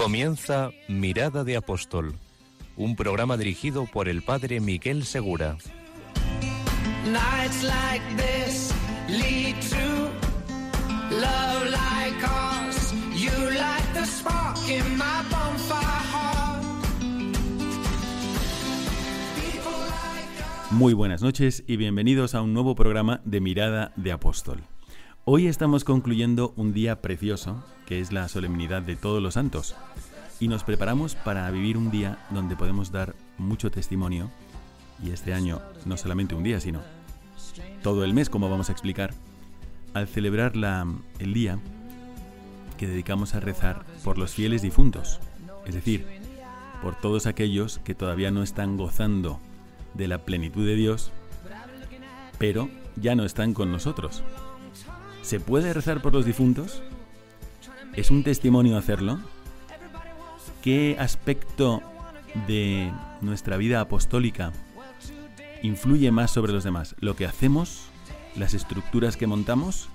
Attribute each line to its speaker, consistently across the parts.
Speaker 1: Comienza Mirada de Apóstol, un programa dirigido por el padre Miguel Segura.
Speaker 2: Nights like this lead to love like ours. You light the spark in my bonfire heart. People like us.
Speaker 3: Muy buenas noches y bienvenidos a un nuevo programa de Mirada de Apóstol. Hoy estamos concluyendo un día precioso, que es la solemnidad de todos los santos, y nos preparamos para vivir un día donde podemos dar mucho testimonio, y este año no solamente un día, sino todo el mes, como vamos a explicar, al celebrar el día que dedicamos a rezar por los fieles difuntos, es decir, por todos aquellos que todavía no están gozando de la plenitud de Dios, pero ya no están con nosotros. ¿Se puede rezar por los difuntos? ¿Es un testimonio hacerlo? ¿Qué aspecto de nuestra vida apostólica influye más sobre los demás? ¿Lo que hacemos? ¿Las estructuras que montamos?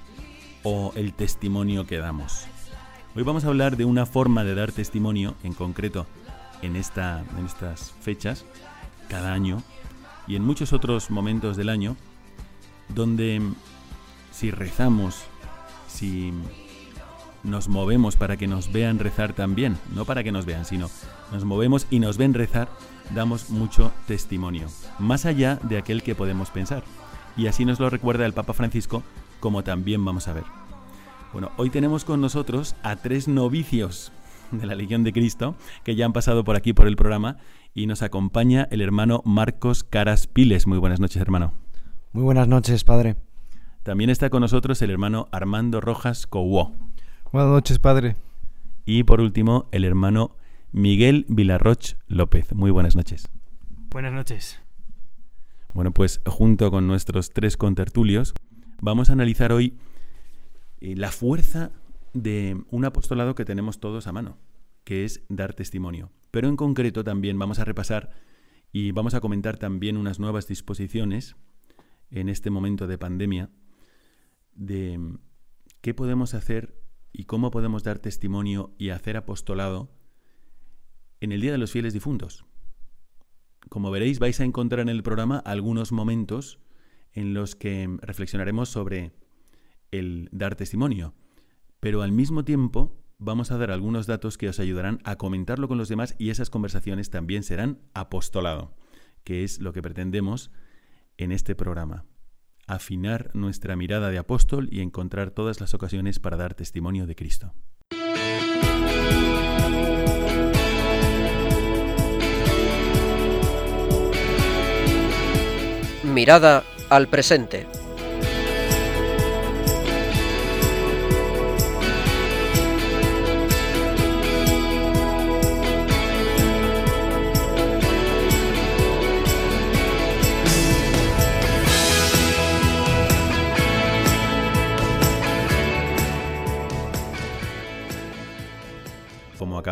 Speaker 3: ¿O el testimonio que damos? Hoy vamos a hablar de una forma de dar testimonio, en concreto en, esta, en estas fechas, cada año, y en muchos otros momentos del año, donde si rezamos, si nos movemos para que nos vean rezar también, no para que nos vean, sino nos movemos y nos ven rezar, damos mucho testimonio, más allá de aquel que podemos pensar. Y así nos lo recuerda el Papa Francisco, como también vamos a ver. Bueno, hoy tenemos con nosotros a tres novicios de la Legión de Cristo que ya han pasado por aquí por el programa y nos acompaña el hermano Marcos Caras Piles. Muy buenas noches, hermano.
Speaker 4: Muy buenas noches, padre.
Speaker 3: También está con nosotros el hermano Armando Rojas Cowó.
Speaker 4: Buenas noches, padre.
Speaker 3: Y por último, el hermano Miguel Vilarroch López. Muy buenas noches.
Speaker 5: Buenas noches.
Speaker 3: Bueno, pues junto con nuestros tres contertulios, vamos a analizar hoy eh, la fuerza de un apostolado que tenemos todos a mano, que es dar testimonio. Pero en concreto también vamos a repasar y vamos a comentar también unas nuevas disposiciones en este momento de pandemia de mm, qué podemos hacer y cómo podemos dar testimonio y hacer apostolado en el Día de los Fieles Difuntos. Como veréis, vais a encontrar en el programa algunos momentos en los que reflexionaremos sobre el dar testimonio, pero al mismo tiempo vamos a dar algunos datos que os ayudarán a comentarlo con los demás y esas conversaciones también serán apostolado, que es lo que pretendemos en este programa. Afinar nuestra mirada de apóstol y encontrar todas las ocasiones para dar testimonio de Cristo.
Speaker 6: Mirada al presente.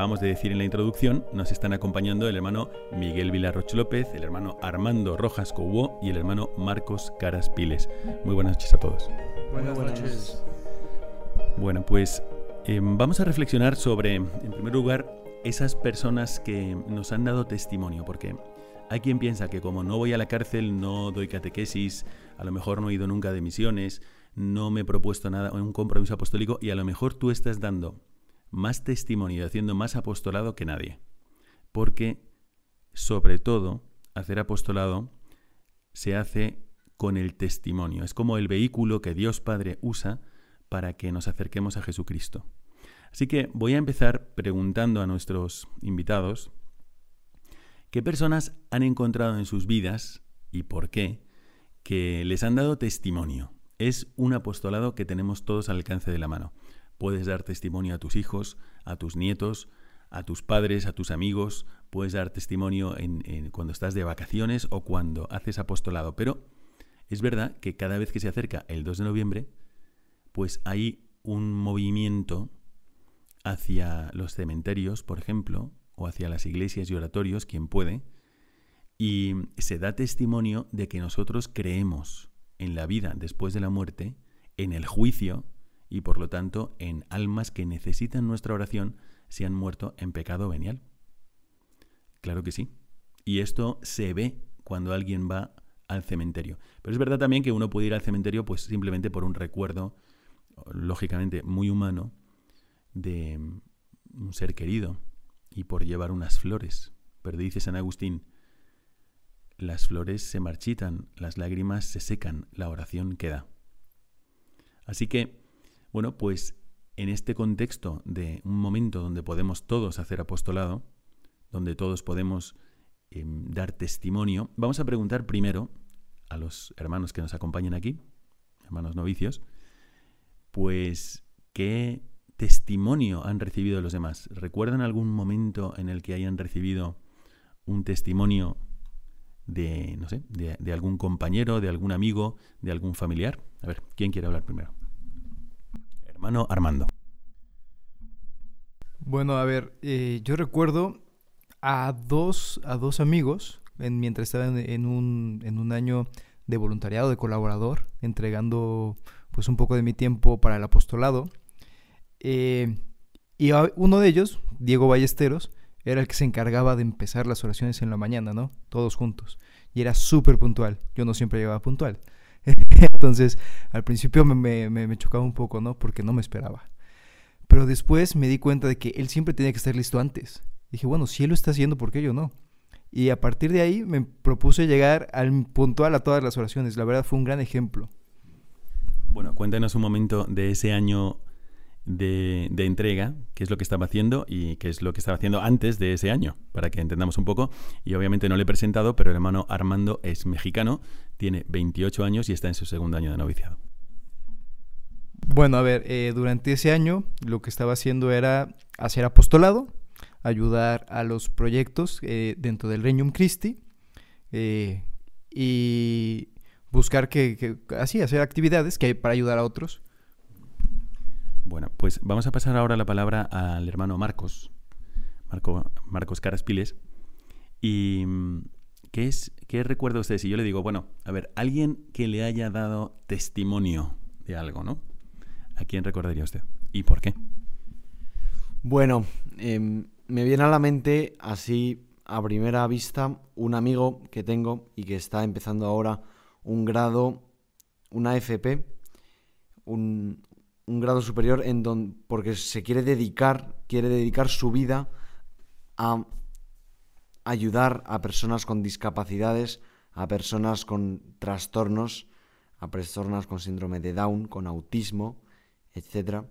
Speaker 3: Acabamos de decir en la introducción, nos están acompañando el hermano Miguel Vilarroch López, el hermano Armando Rojas Cobó y el hermano Marcos Caras Piles. Muy buenas noches a todos.
Speaker 4: Buenas noches.
Speaker 3: Bueno, pues eh, vamos a reflexionar sobre, en primer lugar, esas personas que nos han dado testimonio, porque hay quien piensa que como no voy a la cárcel, no doy catequesis, a lo mejor no he ido nunca de misiones, no me he propuesto nada, un compromiso apostólico, y a lo mejor tú estás dando más testimonio y haciendo más apostolado que nadie. Porque, sobre todo, hacer apostolado se hace con el testimonio. Es como el vehículo que Dios Padre usa para que nos acerquemos a Jesucristo. Así que voy a empezar preguntando a nuestros invitados qué personas han encontrado en sus vidas y por qué que les han dado testimonio. Es un apostolado que tenemos todos al alcance de la mano. Puedes dar testimonio a tus hijos, a tus nietos, a tus padres, a tus amigos, puedes dar testimonio en, cuando estás de vacaciones o cuando haces apostolado. Pero es verdad que cada vez que se acerca el 2 de noviembre, pues hay un movimiento hacia los cementerios, por ejemplo, o hacia las iglesias y oratorios, quien puede, y se da testimonio de que nosotros creemos en la vida después de la muerte, en el juicio y por lo tanto en almas que necesitan nuestra oración si han muerto en pecado venial. Claro que sí. Y esto se ve cuando alguien va al cementerio. Pero es verdad también que uno puede ir al cementerio pues simplemente por un recuerdo, lógicamente muy humano, de un ser querido y por llevar unas flores. Pero dice San Agustín, las flores se marchitan, las lágrimas se secan, la oración queda. Así que, bueno, pues en este contexto de un momento donde podemos todos hacer apostolado, donde todos podemos em, dar testimonio, vamos a preguntar primero a los hermanos que nos acompañan aquí, hermanos novicios, pues qué testimonio han recibido los demás. ¿Recuerdan algún momento en el que hayan recibido un testimonio de, no sé, de, algún compañero, de algún amigo, de algún familiar? A ver, ¿quién quiere hablar primero? Hermano Armando.
Speaker 4: Bueno, a ver, eh, yo recuerdo a dos, a dos amigos en, mientras estaba en, un, en un año de voluntariado, de colaborador, entregando pues un poco de mi tiempo para el apostolado. Eh, y uno de ellos, Diego Ballesteros, era el que se encargaba de empezar las oraciones en la mañana, ¿no? Todos juntos. Y era súper puntual. Yo no siempre llegaba puntual. Entonces, al principio me, me, chocaba un poco, ¿no? Porque no me esperaba. Pero después me di cuenta de que él siempre tenía que estar listo antes. Dije, bueno, si él lo está haciendo, ¿por qué yo no? Y a partir de ahí me propuse llegar al puntual a todas las oraciones. La verdad fue un gran ejemplo.
Speaker 3: Bueno, cuéntanos un momento de ese año de, entrega, qué es lo que estaba haciendo y qué es lo que estaba haciendo antes de ese año, para que entendamos un poco. Y obviamente no le he presentado, pero el hermano Armando es mexicano, tiene 28 años y está en su segundo año de noviciado.
Speaker 4: Bueno, a ver, eh, durante ese año lo que estaba haciendo era hacer apostolado, ayudar a los proyectos eh, dentro del Regnum Christi eh, y buscar que, así, hacer actividades que hay para ayudar a otros.
Speaker 3: Bueno, pues vamos a pasar ahora la palabra al hermano Marcos, Marco, Marcos Caraspiles. ¿Y mm, qué, es, qué recuerda usted si yo le digo, bueno, a ver, alguien que le haya dado testimonio de algo, ¿no? ¿A quién recordaría usted? ¿Y por qué?
Speaker 5: Bueno, em, me viene a la mente así a primera vista un amigo que tengo y que está empezando ahora un grado, una FP, un, un grado superior en don, porque se quiere dedicar, quiere dedicar su vida a ayudar a personas con discapacidades, a personas con trastornos, a personas con síndrome de Down, con autismo, etc.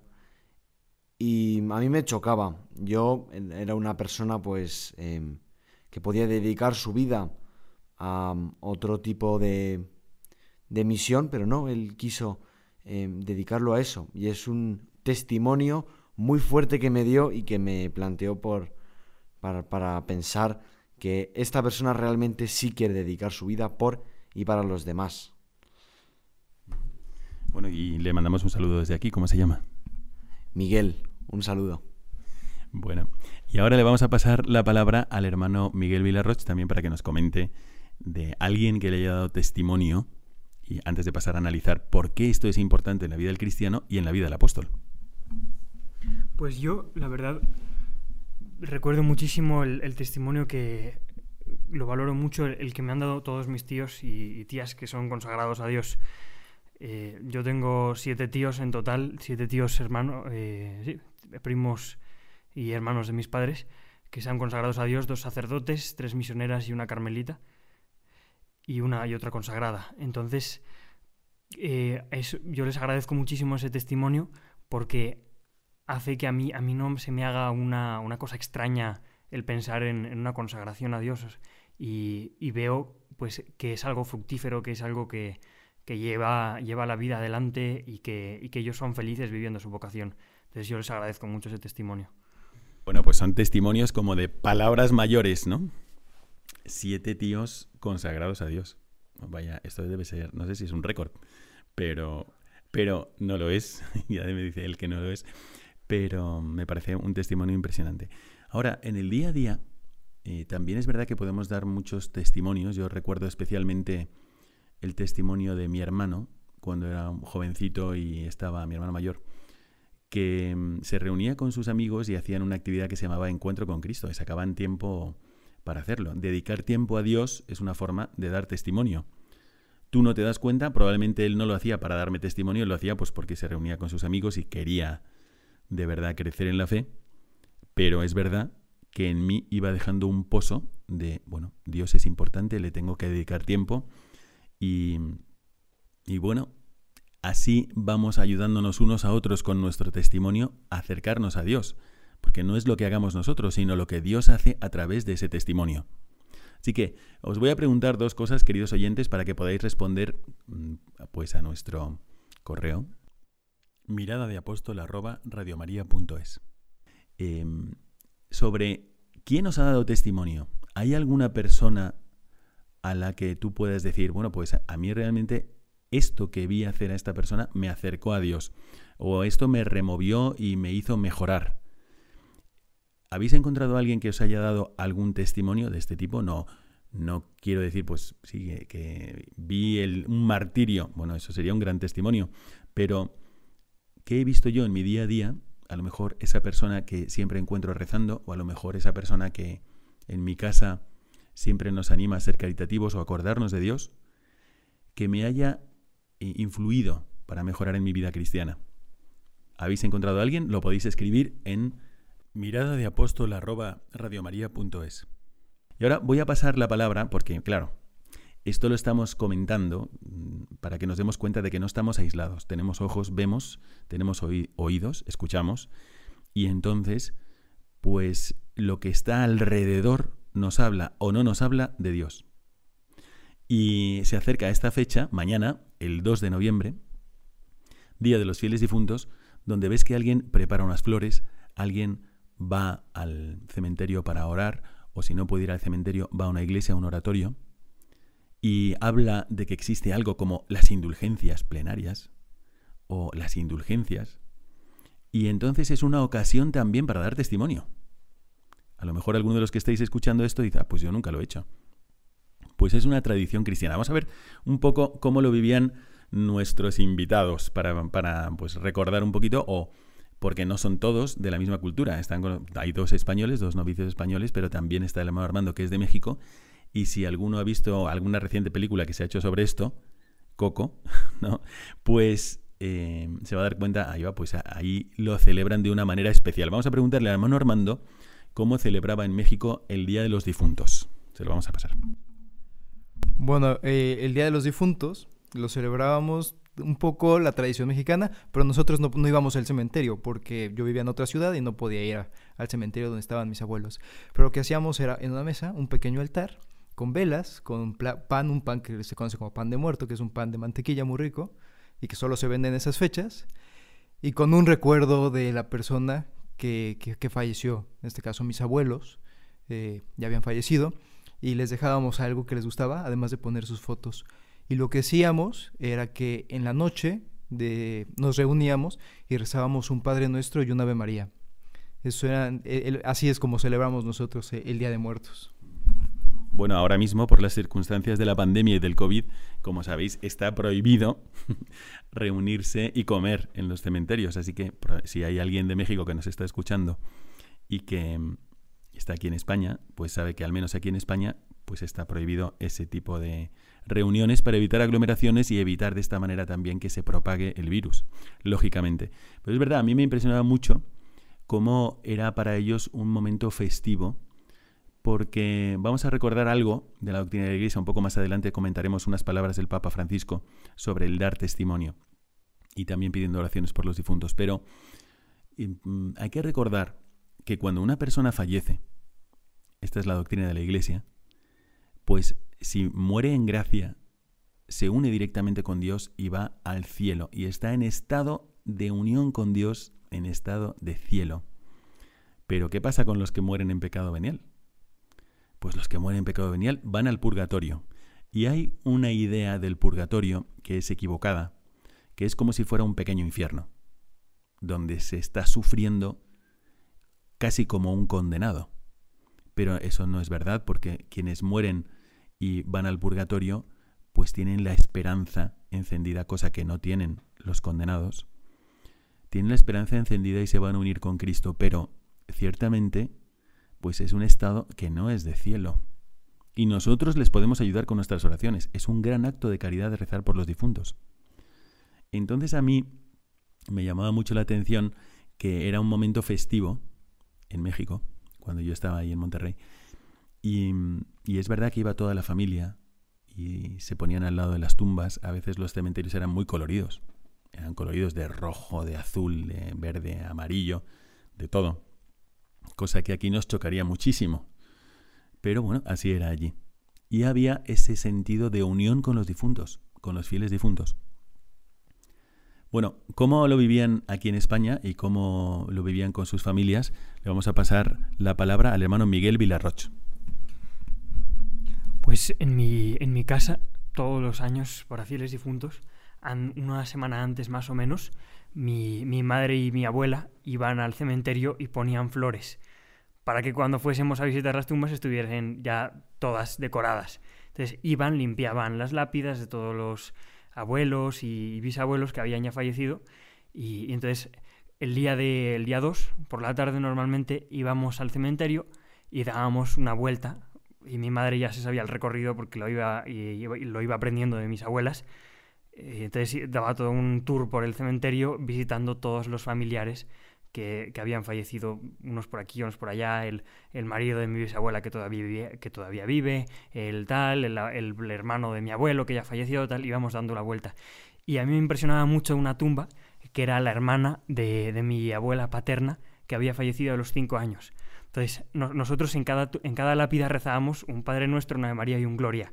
Speaker 5: Y a mí me chocaba. Yo era una persona pues em, que podía dedicar su vida a otro tipo de, de misión, pero no, él quiso Em, dedicarlo a eso. Y es un testimonio muy fuerte que me dio y que me planteó por, para, pensar que esta persona realmente sí quiere dedicar su vida por y para los demás.
Speaker 3: Bueno, y le mandamos un saludo desde aquí. ¿Cómo se llama?
Speaker 5: Miguel, un saludo.
Speaker 3: Bueno, y ahora le vamos a pasar la palabra al hermano Miguel Villarroch también para que nos comente de alguien que le haya dado testimonio y antes de pasar a analizar por qué esto es importante en la vida del cristiano y en la vida del apóstol.
Speaker 7: Pues yo, la verdad, recuerdo muchísimo el, testimonio que lo valoro mucho, el, que me han dado todos mis tíos y, tías que son consagrados a Dios. Eh, yo tengo siete tíos en total, siete tíos hermanos, eh, primos y hermanos de mis padres, que se han consagrados a Dios, dos sacerdotes, tres misioneras y una carmelita y una y otra consagrada. Entonces, eh, yo les agradezco muchísimo ese testimonio porque hace que a mí, a mí no se me haga una, una cosa extraña el pensar en, una consagración a Dios y, y, veo pues que es algo fructífero, que es algo que, que lleva, lleva la vida adelante y que, y que ellos son felices viviendo su vocación. Entonces yo les agradezco mucho ese testimonio.
Speaker 3: Bueno, pues son testimonios como de palabras mayores, ¿no? Siete tíos consagrados a Dios. Vaya, esto debe ser, no sé si es un récord, pero, pero no lo es. ya me dice él que no lo es, pero me parece un testimonio impresionante. Ahora, en el día a día, eh, también es verdad que podemos dar muchos testimonios. Yo recuerdo especialmente el testimonio de mi hermano, cuando era un jovencito y estaba mi hermano mayor, que mm, se reunía con sus amigos y hacían una actividad que se llamaba Encuentro con Cristo, y sacaban tiempo para hacerlo. Dedicar tiempo a Dios es una forma de dar testimonio. Tú no te das cuenta, probablemente él no lo hacía para darme testimonio, lo hacía pues porque se reunía con sus amigos y quería de verdad crecer en la fe, pero es verdad que en mí iba dejando un pozo de, bueno, Dios es importante, le tengo que dedicar tiempo y, y bueno, así vamos ayudándonos unos a otros con nuestro testimonio a acercarnos a Dios, porque no es lo que hagamos nosotros, sino lo que Dios hace a través de ese testimonio. Así que os voy a preguntar dos cosas, queridos oyentes, para que podáis responder mm, pues a nuestro correo mirada de apóstol em, sobre quién os ha dado testimonio. ¿Hay alguna persona a la que tú puedas decir, bueno, pues a mí realmente esto que vi hacer a esta persona me acercó a Dios o esto me removió y me hizo mejorar? ¿Habéis encontrado a alguien que os haya dado algún testimonio de este tipo? No, no quiero decir, pues sí, que, vi el, un martirio. Bueno, eso sería un gran testimonio. Pero, ¿qué he visto yo en mi día a día? A lo mejor esa persona que siempre encuentro rezando, o a lo mejor esa persona que en mi casa siempre nos anima a ser caritativos o acordarnos de Dios, que me haya eh, influido para mejorar en mi vida cristiana. ¿Habéis encontrado a alguien? Lo podéis escribir en mirada de apóstol Y ahora voy a pasar la palabra porque, claro, esto lo estamos comentando mm, para que nos demos cuenta de que no estamos aislados. Tenemos ojos, vemos, tenemos oídos, escuchamos, y entonces, pues lo que está alrededor nos habla o no nos habla de Dios. Y se acerca esta fecha, mañana, el 2 de noviembre, Día de los Fieles Difuntos, donde ves que alguien prepara unas flores, alguien va al cementerio para orar, o si no puede ir al cementerio, va a una iglesia, a un oratorio, y habla de que existe algo como las indulgencias plenarias, o las indulgencias, y entonces es una ocasión también para dar testimonio. A lo mejor alguno de los que estáis escuchando esto dice, ah, pues yo nunca lo he hecho. Pues es una tradición cristiana. Vamos a ver un poco cómo lo vivían nuestros invitados para, para pues, recordar un poquito o porque no son todos de la misma cultura. Hay dos españoles, dos novicios españoles, pero también está el hermano Armando, que es de México. Y si alguno ha visto alguna reciente película que se ha hecho sobre esto, Coco, ¿no? pues eh, se va a dar cuenta, ahí va, pues ahí lo celebran de una manera especial. Vamos a preguntarle al hermano Armando cómo celebraba en México el Día de los Difuntos. Se lo vamos a pasar.
Speaker 4: Bueno, eh, el Día de los Difuntos lo celebrábamos un poco la tradición mexicana, pero nosotros no, íbamos al cementerio porque yo vivía en otra ciudad y no podía ir al cementerio donde estaban mis abuelos. Pero lo que hacíamos era en una mesa un pequeño altar con velas, con pan, un pan que se conoce como pan de muerto, que es un pan de mantequilla muy rico y que solo se vende en esas fechas, y con un recuerdo de la persona que, que, falleció, en este caso mis abuelos, eh, ya habían fallecido, y les dejábamos algo que les gustaba, además de poner sus fotos. Y lo que hacíamos era que en la noche de, nos reuníamos y rezábamos un Padre Nuestro y un Ave María. Eso era, así es como celebramos nosotros eh, el Día de Muertos.
Speaker 3: Bueno, ahora mismo por las circunstancias de la pandemia y del COVID, como sabéis, está prohibido reunirse y comer en los cementerios. Así que si hay alguien de México que nos está escuchando y que mm, está aquí en España, pues sabe que al menos aquí en España pues está prohibido ese tipo de reuniones para evitar aglomeraciones y evitar de esta manera también que se propague el virus, lógicamente. Pero es verdad, a mí me impresionaba mucho cómo era para ellos un momento festivo, porque vamos a recordar algo de la doctrina de la Iglesia, un poco más adelante comentaremos unas palabras del Papa Francisco sobre el dar testimonio y también pidiendo oraciones por los difuntos, pero mm, hay que recordar que cuando una persona fallece, esta es la doctrina de la Iglesia, pues si muere en gracia, se une directamente con Dios y va al cielo y está en estado de unión con Dios, en estado de cielo. Pero ¿qué pasa con los que mueren en pecado venial? Pues los que mueren en pecado venial van al purgatorio. Y hay una idea del purgatorio que es equivocada, que es como si fuera un pequeño infierno, donde se está sufriendo casi como un condenado. Pero eso no es verdad porque quienes mueren y van al purgatorio pues tienen la esperanza encendida, cosa que no tienen los condenados. Tienen la esperanza encendida y se van a unir con Cristo, pero ciertamente pues es un estado que no es de cielo. Y nosotros les podemos ayudar con nuestras oraciones. Es un gran acto de caridad de rezar por los difuntos. Entonces a mí me llamaba mucho la atención que era un momento festivo en México, cuando yo estaba ahí en Monterrey. Y, y, es verdad que iba toda la familia y se ponían al lado de las tumbas. A veces los cementerios eran muy coloridos. Eran coloridos de rojo, de azul, de verde, amarillo, de todo. Cosa que aquí nos chocaría muchísimo. Pero bueno, así era allí. Y había ese sentido de unión con los difuntos, con los fieles difuntos. Bueno, cómo lo vivían aquí en España y cómo lo vivían con sus familias, le vamos a pasar la palabra al hermano Miguel Villarroch.
Speaker 7: Pues en mi, en mi casa, todos los años, para fieles difuntos, una semana antes más o menos, mi, mi madre y mi abuela iban al cementerio y ponían flores para que cuando fuésemos a visitar las tumbas estuviesen ya todas decoradas. Entonces iban, limpiaban las lápidas de todos los abuelos y bisabuelos que habían ya fallecido y, entonces el día de el día 2 por la tarde normalmente íbamos al cementerio y dábamos una vuelta y mi madre ya se sabía el recorrido porque lo iba y, lo iba aprendiendo de mis abuelas eh, entonces daba todo un tour por el cementerio visitando todos los familiares que, habían fallecido unos por aquí, unos por allá, el, marido de mi bisabuela que todavía vive, que todavía vive el tal, el, hermano de mi abuelo que ya falleció, tal, íbamos dando la vuelta. Y a mí me impresionaba mucho una tumba que era la hermana de, mi abuela paterna que había fallecido a los cinco años. Entonces, nosotros en cada, en cada lápida rezábamos un Padre Nuestro, una de María y un Gloria,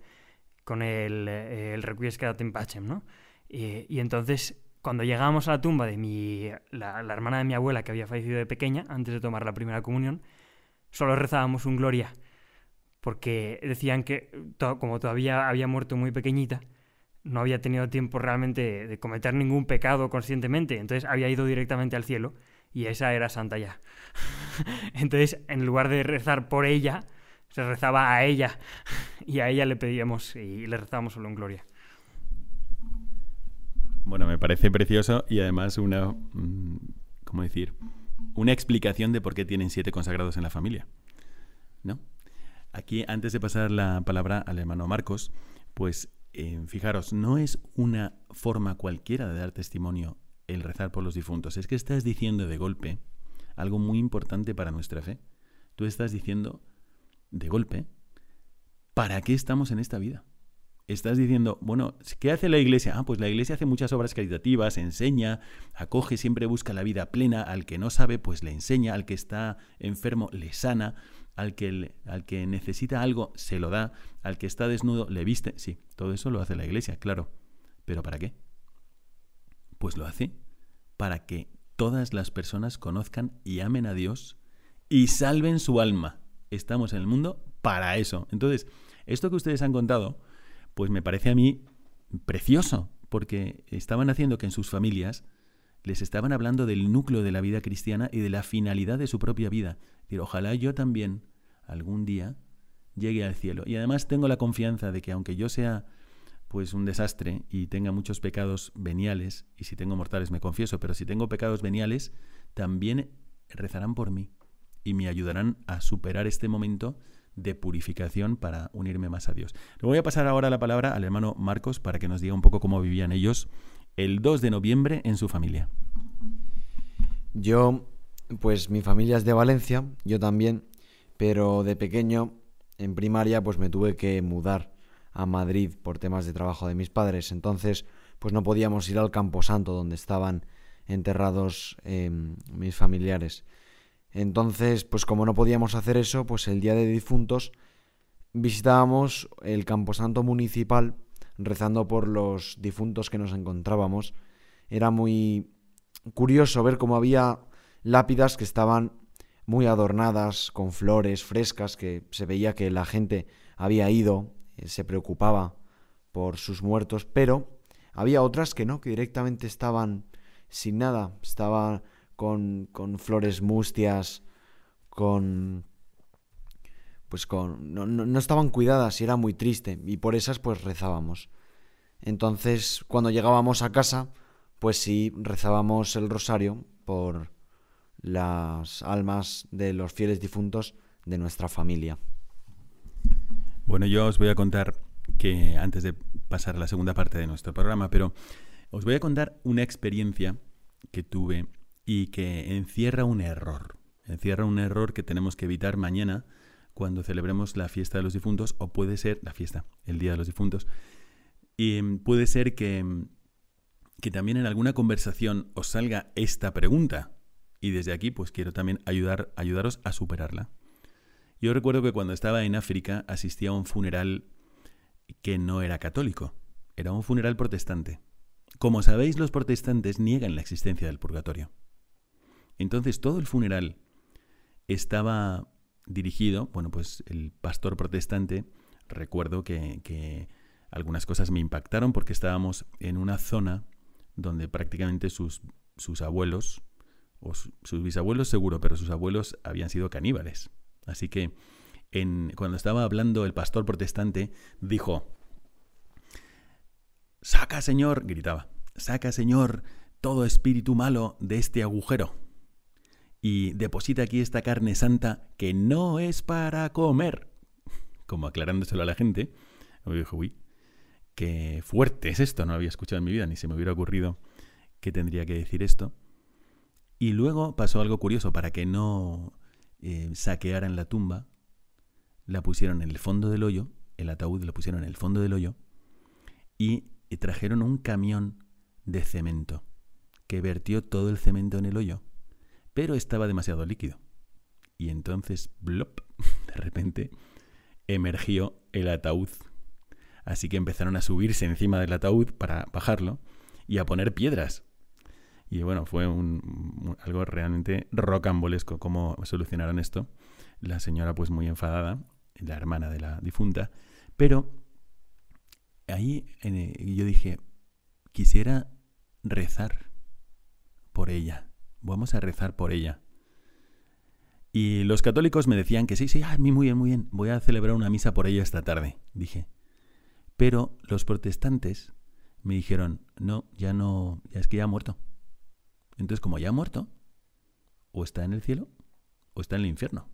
Speaker 7: con el, el Requiescat in Pacem, ¿no? Y, y entonces cuando llegábamos a la tumba de mi, la, hermana de mi abuela que había fallecido de pequeña, antes de tomar la primera comunión, solo rezábamos un gloria, porque decían que como todavía había muerto muy pequeñita, no había tenido tiempo realmente de, cometer ningún pecado conscientemente, entonces había ido directamente al cielo y esa era santa ya. entonces, en lugar de rezar por ella, se rezaba a ella y a ella le pedíamos y le rezábamos solo un gloria.
Speaker 3: Bueno, me parece precioso y además una, mm, ¿cómo decir? Una explicación de por qué tienen siete consagrados en la familia. ¿No? Aquí, antes de pasar la palabra al hermano Marcos, pues eh, fijaros, no es una forma cualquiera de dar testimonio el rezar por los difuntos. Es que estás diciendo de golpe algo muy importante para nuestra fe. Tú estás diciendo de golpe, ¿para qué estamos en esta vida? estás diciendo, bueno, ¿qué hace la iglesia? Ah, pues la iglesia hace muchas obras caritativas, enseña, acoge, siempre busca la vida plena, al que no sabe, pues le enseña, al que está enfermo, le sana, al que, al que necesita algo, se lo da, al que está desnudo, le viste. Sí, todo eso lo hace la iglesia, claro. ¿Pero para qué? Pues lo hace para que todas las personas conozcan y amen a Dios y salven su alma. Estamos en el mundo para eso. Entonces, esto que ustedes han contado, pues me parece a mí precioso, porque estaban haciendo que en sus familias les estaban hablando del núcleo de la vida cristiana y de la finalidad de su propia vida. Decir, ojalá yo también algún día llegue al cielo. Y además tengo la confianza de que aunque yo sea pues un desastre y tenga muchos pecados veniales, y si tengo mortales me confieso, pero si tengo pecados veniales, también rezarán por mí y me ayudarán a superar este momento de purificación para unirme más a Dios. Le voy a pasar ahora la palabra al hermano Marcos para que nos diga un poco cómo vivían ellos el 2 de noviembre en su familia.
Speaker 5: Yo, pues mi familia es de Valencia, yo también, pero de pequeño, en primaria, pues me tuve que mudar a Madrid por temas de trabajo de mis padres. Entonces, pues no podíamos ir al Camposanto donde estaban enterrados em, mis familiares. Entonces, pues como no podíamos hacer eso, pues el día de difuntos visitábamos el camposanto municipal rezando por los difuntos que nos encontrábamos. Era muy curioso ver cómo había lápidas que estaban muy adornadas, con flores frescas, que se veía que la gente había ido, se preocupaba por sus muertos, pero había otras que no, que directamente estaban sin nada, estaban con, con flores mustias, con... pues con... No, no, no estaban cuidadas y era muy triste, y por esas pues rezábamos. Entonces, cuando llegábamos a casa, pues sí, rezábamos el rosario por las almas de los fieles difuntos de nuestra familia.
Speaker 3: Bueno, yo os voy a contar que antes de pasar a la segunda parte de nuestro programa, pero os voy a contar una experiencia que tuve y que encierra un error. Encierra un error que tenemos que evitar mañana cuando celebremos la fiesta de los difuntos, o puede ser la fiesta, el Día de los Difuntos, y mm, puede ser que, mm, que también en alguna conversación os salga esta pregunta. Y desde aquí, pues quiero también ayudar, ayudaros a superarla. Yo recuerdo que cuando estaba en África asistía a un funeral que no era católico, era un funeral protestante. Como sabéis, los protestantes niegan la existencia del purgatorio. Entonces todo el funeral estaba dirigido, bueno, pues el pastor protestante, recuerdo que, que algunas cosas me impactaron porque estábamos en una zona donde prácticamente sus, sus abuelos, o sus bisabuelos seguro, pero sus abuelos habían sido caníbales. Así que cuando estaba hablando el pastor protestante, dijo, Saca, Señor, gritaba, saca, Señor, todo espíritu malo de este agujero y deposita aquí esta carne santa que no es para comer. Como aclarándoselo a la gente. Me dijo, uy, qué fuerte es esto, no lo había escuchado en mi vida, ni se me hubiera ocurrido que tendría que decir esto. Y luego pasó algo curioso, para que no eh, saquearan la tumba, la pusieron en el fondo del hoyo, el ataúd lo pusieron en el fondo del hoyo, y, trajeron un camión de cemento, que vertió todo el cemento en el hoyo, pero estaba demasiado líquido. Y entonces, blop, de repente emergió el ataúd Así que empezaron a subirse encima del ataúd para bajarlo y a poner piedras. Y bueno, fue un, algo realmente rocambolesco cómo solucionaron esto. La señora pues muy enfadada, la hermana de la difunta. Pero ahí yo dije, quisiera rezar por ella. Vamos a rezar por ella. Y los católicos me decían que sí, sí, a mí muy bien, muy bien, voy a celebrar una misa por ella esta tarde. Dije, pero los protestantes me dijeron, no, ya no, ya es que ya ha muerto. Entonces, como ya ha muerto, o está en el cielo o está en el infierno.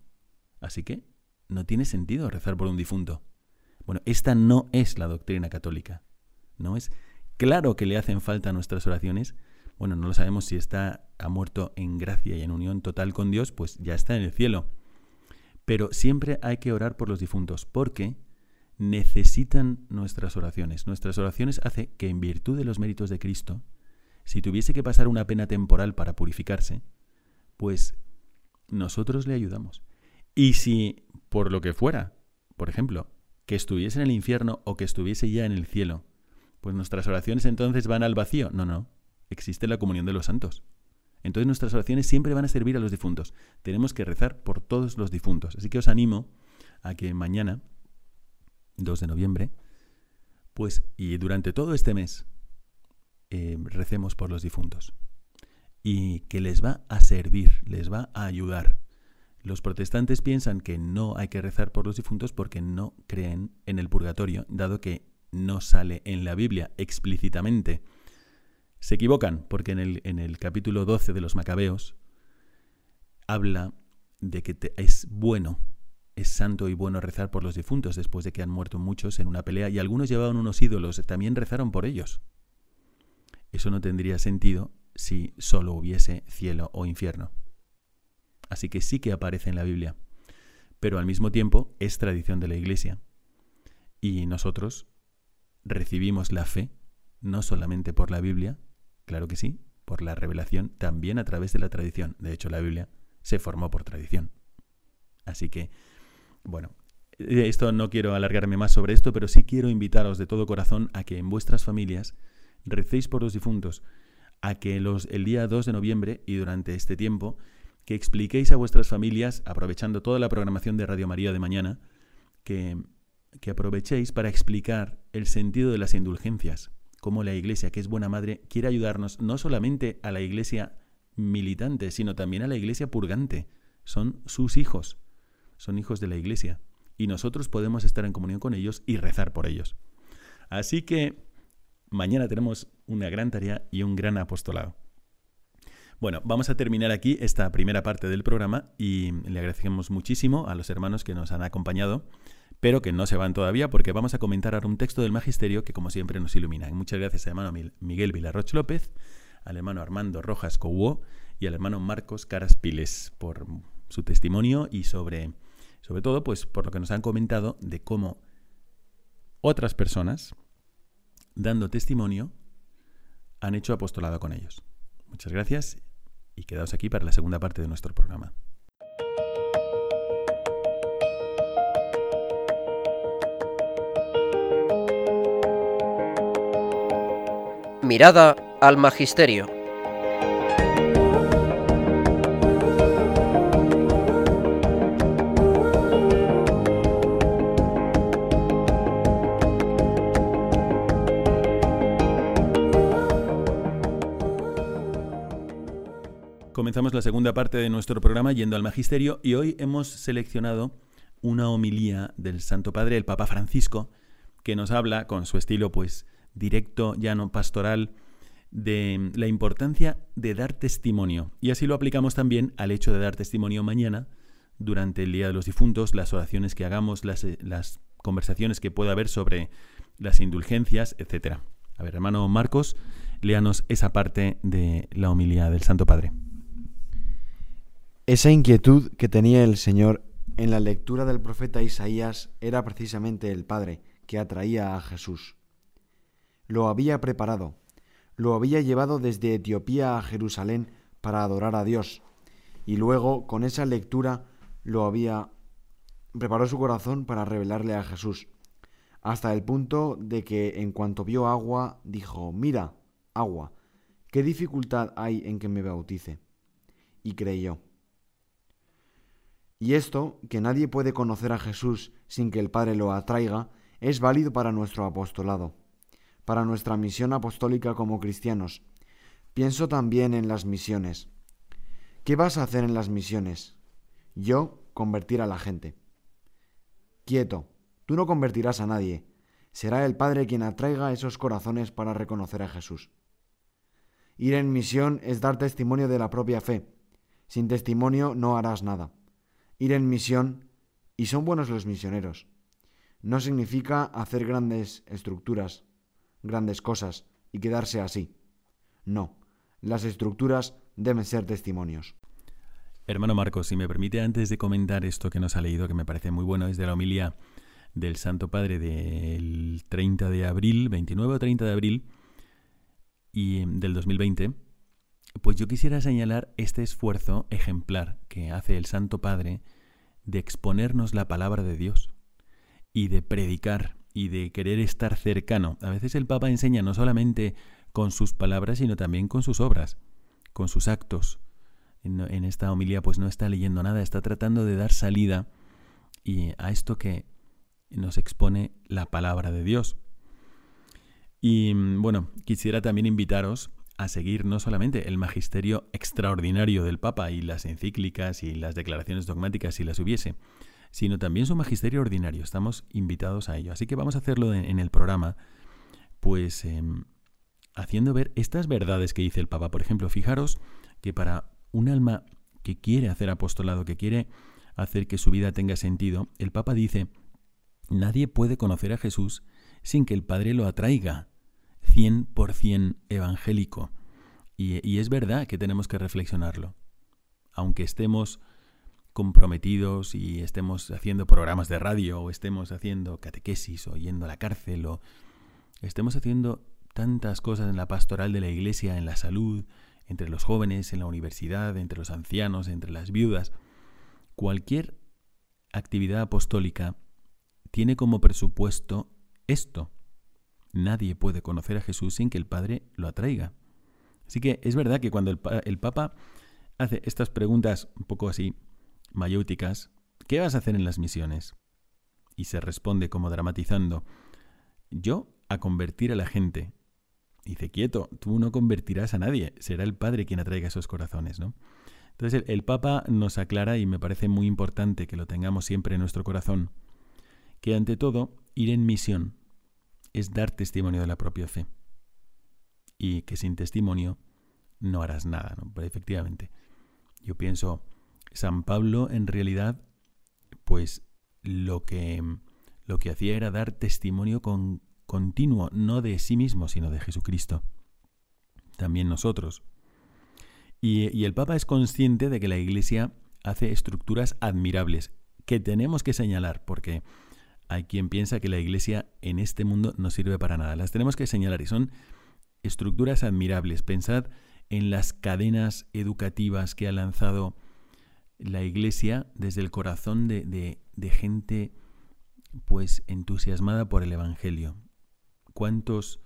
Speaker 3: Así que no tiene sentido rezar por un difunto. Bueno, esta no es la doctrina católica. No es claro que le hacen falta nuestras oraciones. Bueno, no lo sabemos si está ha muerto en gracia y en unión total con Dios, pues ya está en el cielo. Pero siempre hay que orar por los difuntos, porque necesitan nuestras oraciones. Nuestras oraciones hace que en virtud de los méritos de Cristo, si tuviese que pasar una pena temporal para purificarse, pues nosotros le ayudamos. Y si, por lo que fuera, por ejemplo, que estuviese en el infierno o que estuviese ya en el cielo, pues nuestras oraciones entonces van al vacío. No, no, existe la comunión de los santos. Entonces nuestras oraciones siempre van a servir a los difuntos. Tenemos que rezar por todos los difuntos. Así que os animo a que mañana 2 de noviembre, pues y durante todo este mes eh, recemos por los difuntos y que les va a servir, les va a ayudar. Los protestantes piensan que no hay que rezar por los difuntos porque no creen en el purgatorio, dado que no sale en la Biblia explícitamente. Se equivocan porque en el, en el capítulo 12 de los Macabeos habla de que es bueno es santo y bueno rezar por los difuntos después de que han muerto muchos en una pelea y algunos llevaban unos ídolos, también rezaron por ellos. Eso no tendría sentido si solo hubiese cielo o infierno. Así que sí que aparece en la Biblia, pero al mismo tiempo es tradición de la Iglesia. Y nosotros recibimos la fe no solamente por la Biblia, claro que sí, por la revelación, también a través de la tradición. De hecho, la Biblia se formó por tradición. Así que bueno, esto no quiero alargarme más sobre esto, pero sí quiero invitaros de todo corazón a que en vuestras familias recéis por los difuntos, a que los, el día 2 de noviembre y durante este tiempo que expliquéis a vuestras familias, aprovechando toda la programación de Radio María de mañana, que, que aprovechéis para explicar el sentido de las indulgencias, cómo la Iglesia, que es buena madre, quiere ayudarnos no solamente a la Iglesia militante, sino también a la Iglesia purgante. Son sus hijos, son hijos de la Iglesia, y nosotros podemos estar en comunión con ellos y rezar por ellos. Así que mañana tenemos una gran tarea y un gran apostolado. Bueno, vamos a terminar aquí esta primera parte del programa y le agradecemos muchísimo a los hermanos que nos han acompañado, pero que no se van todavía porque vamos a comentar ahora un texto del Magisterio que como siempre nos ilumina. Muchas gracias al hermano Miguel Vilarroch López, al hermano Armando Rojas Couó y al hermano Marcos Caras Piles por su testimonio y sobre, sobre todo pues por lo que nos han comentado de cómo otras personas, dando testimonio, han hecho apostolado con ellos. Muchas gracias y quedaos aquí para la segunda parte de nuestro programa.
Speaker 6: Mirada al Magisterio.
Speaker 3: Comenzamos la segunda parte de nuestro programa yendo al Magisterio y hoy hemos seleccionado una homilía del Santo Padre, el Papa Francisco, que nos habla con su estilo pues directo, llano, pastoral, de la importancia de dar testimonio. Y así lo aplicamos también al hecho de dar testimonio mañana, durante el Día de los Difuntos, las oraciones que hagamos, las, eh, las conversaciones que pueda haber sobre las indulgencias, etc. A ver, hermano Marcos, léanos esa parte de la homilía del Santo Padre.
Speaker 5: Esa inquietud que tenía el Señor en la lectura del profeta Isaías era precisamente el Padre que atraía a Jesús. Lo había preparado, lo había llevado desde Etiopía a Jerusalén para adorar a Dios, y luego con esa lectura lo había preparó su corazón para revelarle a Jesús, hasta el punto de que en cuanto vio agua dijo, mira, agua, ¿qué dificultad hay en que me bautice? Y creyó. Y esto, que nadie puede conocer a Jesús sin que el Padre lo atraiga, es válido para nuestro apostolado, para nuestra misión apostólica como cristianos. Pienso también en las misiones. ¿Qué vas a hacer en las misiones? Yo, convertir a la gente. Quieto, tú no convertirás a nadie. Será el Padre quien atraiga esos corazones para reconocer a Jesús. Ir en misión es dar testimonio de la propia fe. Sin testimonio no harás nada ir en misión, y son buenos los misioneros. No significa hacer grandes estructuras, grandes cosas, y quedarse así. No, las estructuras deben ser testimonios.
Speaker 3: Hermano Marcos, si me permite, antes de comentar esto que nos ha leído, que me parece muy bueno, es de la homilía del Santo Padre del 30 de abril, 29 o 30 de abril, y del 2020, pues yo quisiera señalar este esfuerzo ejemplar que hace el Santo Padre de exponernos la palabra de Dios y de predicar y de querer estar cercano. A veces el Papa enseña no solamente con sus palabras, sino también con sus obras, con sus actos. En, esta homilía pues no está leyendo nada, está tratando de dar salida y a esto que nos expone la palabra de Dios. Y bueno, quisiera también invitaros a seguir no solamente el magisterio extraordinario del Papa y las encíclicas y las declaraciones dogmáticas si las hubiese, sino también su magisterio ordinario. Estamos invitados a ello. Así que vamos a hacerlo en, el programa, pues em, haciendo ver estas verdades que dice el Papa. Por ejemplo, fijaros que para un alma que quiere hacer apostolado, que quiere hacer que su vida tenga sentido, el Papa dice, nadie puede conocer a Jesús sin que el Padre lo atraiga. 100% evangélico. Y, y es verdad que tenemos que reflexionarlo. Aunque estemos comprometidos y estemos haciendo programas de radio o estemos haciendo catequesis o yendo a la cárcel o estemos haciendo tantas cosas en la pastoral de la iglesia, en la salud, entre los jóvenes, en la universidad, entre los ancianos, entre las viudas, cualquier actividad apostólica tiene como presupuesto esto, Nadie puede conocer a Jesús sin que el Padre lo atraiga. Así que es verdad que cuando el, Papa hace estas preguntas un poco así mayéuticas. ¿Qué vas a hacer en las misiones? Y se responde como dramatizando, yo a convertir a la gente. dice, quieto, tú no convertirás a nadie, será el Padre quien atraiga esos corazones, ¿no? Entonces el Papa nos aclara, y me parece muy importante que lo tengamos siempre en nuestro corazón, que ante todo, ir en misión es dar testimonio de la propia fe. Y que sin testimonio no harás nada. Pero efectivamente, yo pienso, San Pablo en realidad, pues lo que, lo que hacía era dar testimonio con, continuo, no de sí mismo, sino de Jesucristo. También nosotros. Y, y el Papa es consciente de que la Iglesia hace estructuras admirables, que tenemos que señalar, porque hay quien piensa que la Iglesia en este mundo no sirve para nada. Las tenemos que señalar y son estructuras admirables. Pensad en las cadenas educativas que ha lanzado la Iglesia desde el corazón de, gente pues entusiasmada por el Evangelio. ¿Cuántos,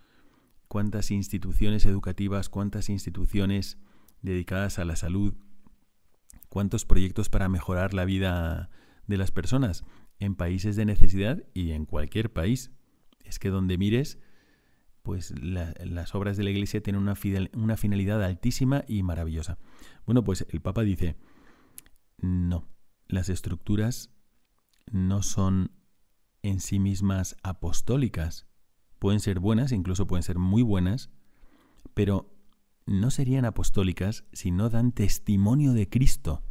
Speaker 3: cuántas instituciones educativas, cuántas instituciones dedicadas a la salud, cuántos proyectos para mejorar la vida de las personas en países de necesidad y en cualquier país. Es que donde mires, pues las obras de la Iglesia tienen una, una finalidad altísima y maravillosa. Bueno, pues el Papa dice, no, las estructuras no son en sí mismas apostólicas. Pueden ser buenas, incluso pueden ser muy buenas, pero no serían apostólicas si no dan testimonio de Cristo.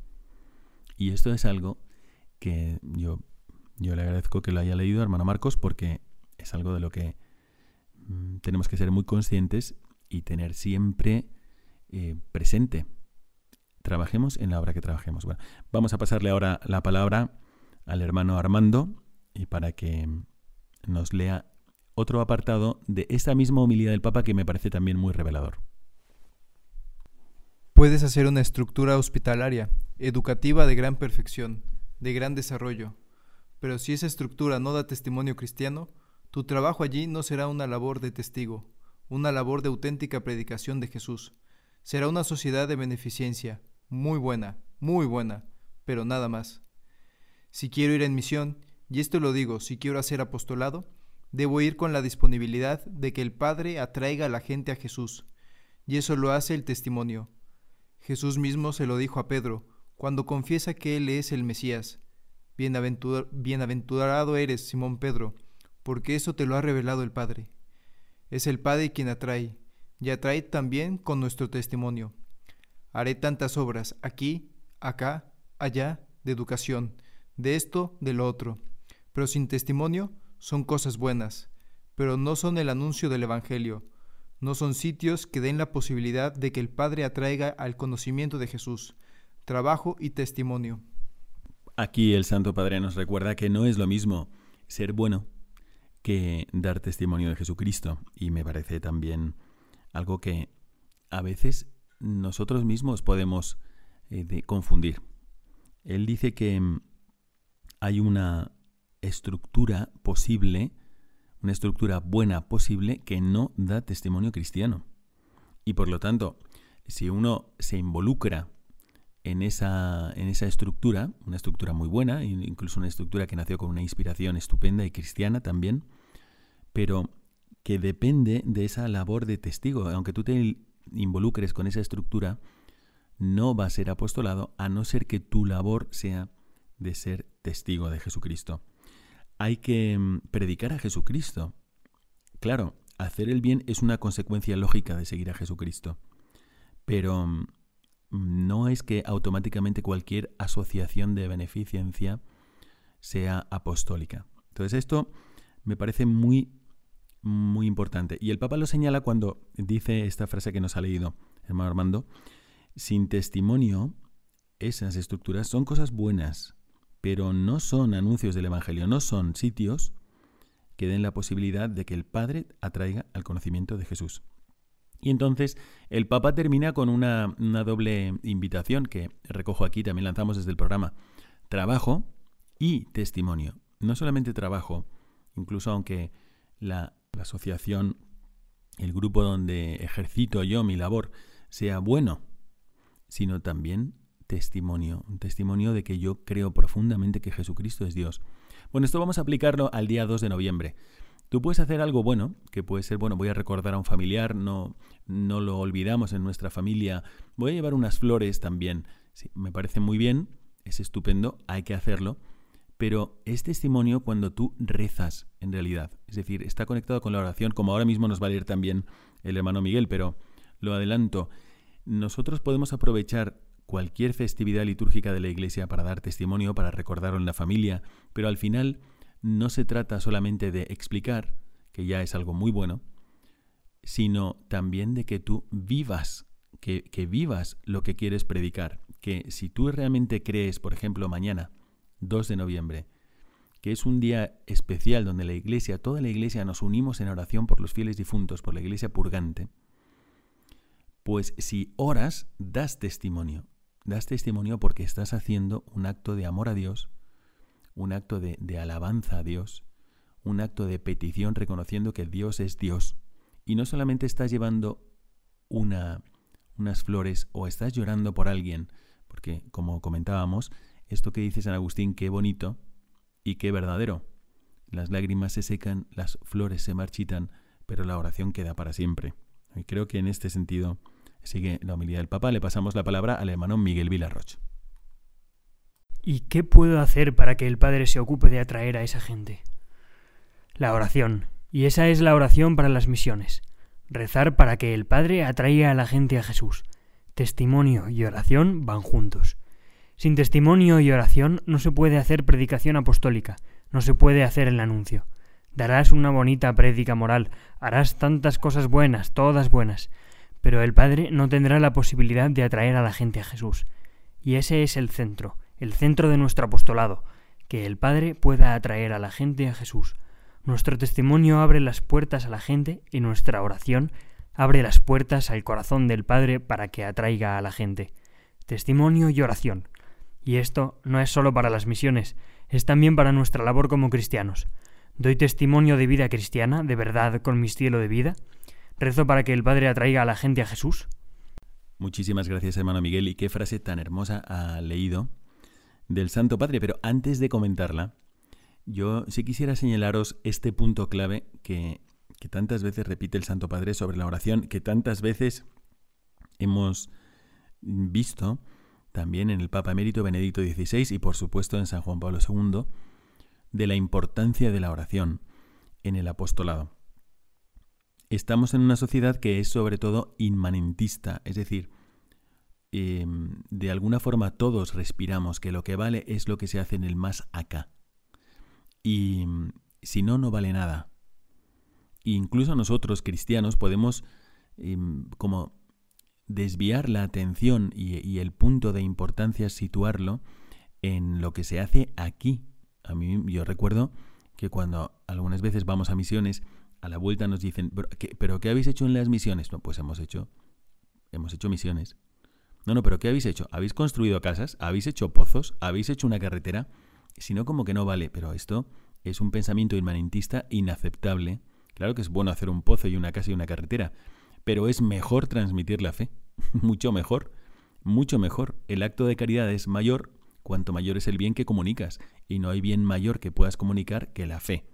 Speaker 3: Y esto es algo que yo, yo le agradezco que lo haya leído, hermano Marcos, porque es algo de lo que Mm, tenemos que ser muy conscientes y tener siempre eh, presente. Trabajemos en la obra que trabajemos. Bueno, vamos a pasarle ahora la palabra al hermano Armando y para que nos lea otro apartado de esta misma humildad del Papa que me parece también muy revelador.
Speaker 4: Puedes hacer una estructura hospitalaria, educativa de gran perfección, de gran desarrollo, pero si esa estructura no da testimonio cristiano, tu trabajo allí no será una labor de testigo, una labor de auténtica predicación de Jesús. Será una sociedad de beneficencia, muy buena, muy buena, pero nada más. Si quiero ir en misión, y esto lo digo, si quiero hacer apostolado, debo ir con la disponibilidad de que el Padre atraiga a la gente a Jesús, y eso lo hace el testimonio. Jesús mismo se lo dijo a Pedro, cuando confiesa que Él es el Mesías. Bienaventurado eres, Simón Pedro, porque eso te lo ha revelado el Padre. Es el Padre quien atrae, y atrae también con nuestro testimonio. Haré tantas obras aquí, acá, allá, de educación, de esto, de lo otro, pero sin testimonio son cosas buenas, pero no son el anuncio del Evangelio, no son sitios que den la posibilidad de que el Padre atraiga al conocimiento de Jesús, trabajo y testimonio.
Speaker 3: Aquí el Santo Padre nos recuerda que no es lo mismo ser bueno que dar testimonio de Jesucristo. Y me parece también algo que a veces nosotros mismos podemos eh, confundir. Él dice que mm, hay una estructura posible, una estructura buena posible que no da testimonio cristiano. Y por lo tanto, si uno se involucra en esa, en esa estructura, una estructura muy buena, incluso una estructura que nació con una inspiración estupenda y cristiana también, pero que depende de esa labor de testigo. Aunque tú te involucres con esa estructura, no va a ser apostolado a no ser que tu labor sea de ser testigo de Jesucristo. Hay que mm, predicar a Jesucristo. Claro, hacer el bien es una consecuencia lógica de seguir a Jesucristo. Pero mm, no es que automáticamente cualquier asociación de beneficencia sea apostólica. Entonces esto me parece muy, muy importante. Y el Papa lo señala cuando dice esta frase que nos ha leído hermano Armando, sin testimonio, esas estructuras son cosas buenas, pero no son anuncios del Evangelio, no son sitios que den la posibilidad de que el Padre atraiga al conocimiento de Jesús. Y entonces el Papa termina con una, doble invitación que recojo aquí, también lanzamos desde el programa. Trabajo y testimonio. No solamente trabajo, incluso aunque la, la asociación, el grupo donde ejercito yo mi labor, sea bueno sino también testimonio, un testimonio de que yo creo profundamente que Jesucristo es Dios. Bueno, esto vamos a aplicarlo al día 2 de noviembre. Tú puedes hacer algo bueno, que puede ser, bueno, voy a recordar a un familiar, no, no lo olvidamos en nuestra familia, voy a llevar unas flores también. Me parece muy bien, es estupendo, hay que hacerlo, pero es testimonio cuando tú rezas en realidad. Es decir, está conectado con la oración, como ahora mismo nos va a leer también el hermano Miguel, pero lo adelanto. Nosotros podemos aprovechar cualquier festividad litúrgica de la Iglesia para dar testimonio, para recordarlo en la familia, pero al final no se trata solamente de explicar, que ya es algo muy bueno, sino también de que tú vivas, que, vivas lo que quieres predicar. Que si tú realmente crees, por ejemplo, mañana, 2 de noviembre, que es un día especial donde la iglesia, toda la iglesia nos unimos en oración por los fieles difuntos, por la iglesia purgante, pues si oras, das testimonio. Das testimonio porque estás haciendo un acto de amor a Dios, un acto de, alabanza a Dios, un acto de petición reconociendo que Dios es Dios. Y no solamente estás llevando una, unas flores o estás llorando por alguien, porque como comentábamos, esto que dice San Agustín, qué bonito y qué verdadero. Las lágrimas se secan, las flores se marchitan, pero la oración queda para siempre. Y creo que en este sentido sigue la humildad del Papa. Le pasamos la palabra al hermano Miguel Villarroch.
Speaker 7: ¿Y qué puedo hacer para que el Padre se ocupe de atraer a esa gente? La oración. Y esa es la oración para las misiones. Rezar para que el Padre atraiga a la gente a Jesús. Testimonio y oración van juntos. Sin testimonio y oración no se puede hacer predicación apostólica, no se puede hacer el anuncio. Darás una bonita prédica moral, harás tantas cosas buenas, todas buenas, pero el Padre no tendrá la posibilidad de atraer a la gente a Jesús. Y ese es el centro, el centro de nuestro apostolado, que el Padre pueda atraer a la gente a Jesús. Nuestro testimonio abre las puertas a la gente y nuestra oración abre las puertas al corazón del Padre para que atraiga a la gente. Testimonio y oración. Y esto no es solo para las misiones, es también para nuestra labor como cristianos. Doy testimonio de vida cristiana, de verdad, con mi estilo de vida. Rezo para que el Padre atraiga a la gente a Jesús.
Speaker 3: Muchísimas gracias, hermano Miguel, y qué frase tan hermosa ha leído del Santo Padre. Pero antes de comentarla, yo sí quisiera señalaros este punto clave que, que tantas veces repite el Santo Padre sobre la oración, que tantas veces hemos visto también en el Papa Emérito Benedicto XVI y por supuesto en San Juan Pablo II, de la importancia de la oración en el apostolado. Estamos en una sociedad que es sobre todo inmanentista, es decir, em, de alguna forma todos respiramos que lo que vale es lo que se hace en el más acá. Y mm, si no, no vale nada. incluso nosotros, cristianos, podemos em, como desviar la atención y, el punto de importancia situarlo en lo que se hace aquí. A mí yo recuerdo que cuando algunas veces vamos a misiones a la vuelta nos dicen, ¿pero qué, habéis hecho en las misiones? Pues hemos hecho, hemos hecho misiones. No, no, pero ¿qué habéis hecho? ¿Habéis construido casas? ¿Habéis hecho pozos? ¿Habéis hecho una carretera? Si no, como que no vale. Pero esto es un pensamiento inmanentista inaceptable. Claro que es bueno hacer un pozo y una casa y una carretera, pero es mejor transmitir la fe. mucho mejor. Mucho mejor. El acto de caridad es mayor cuanto mayor es el bien que comunicas. Y no hay bien mayor que puedas comunicar que la fe.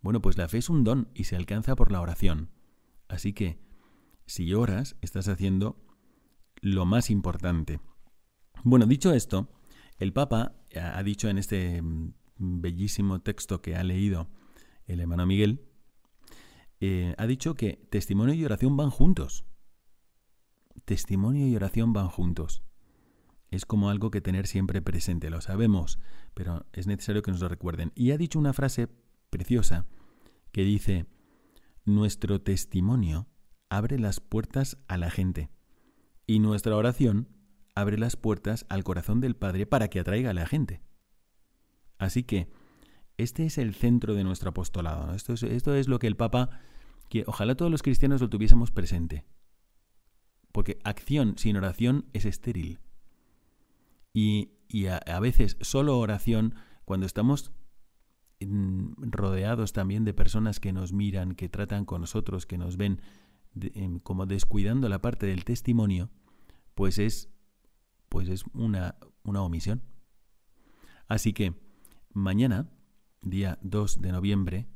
Speaker 3: Bueno, pues la fe es un don y se alcanza por la oración. Así que, si oras, estás haciendo lo más importante. Bueno, dicho esto, el Papa ha dicho en este mm, bellísimo texto que ha leído el hermano Miguel, eh, ha dicho que testimonio y oración van juntos. Testimonio y oración van juntos. Es como algo que tener siempre presente, lo sabemos, pero es necesario que nos lo recuerden. Y ha dicho una frase preciosa que dice, nuestro testimonio abre las puertas a la gente y nuestra oración abre las puertas al corazón del Padre para que atraiga a la gente. Así que este es el centro de nuestro apostolado. Esto, es, esto es lo que el Papa, que ojalá todos los cristianos lo tuviésemos presente. Porque acción sin oración es estéril. Y, a veces solo oración, cuando estamos rodeados también de personas que nos miran, que tratan con nosotros, que nos ven em, como descuidando la parte del testimonio, pues es pues es una, una omisión. Así que mañana, día 2 de noviembre,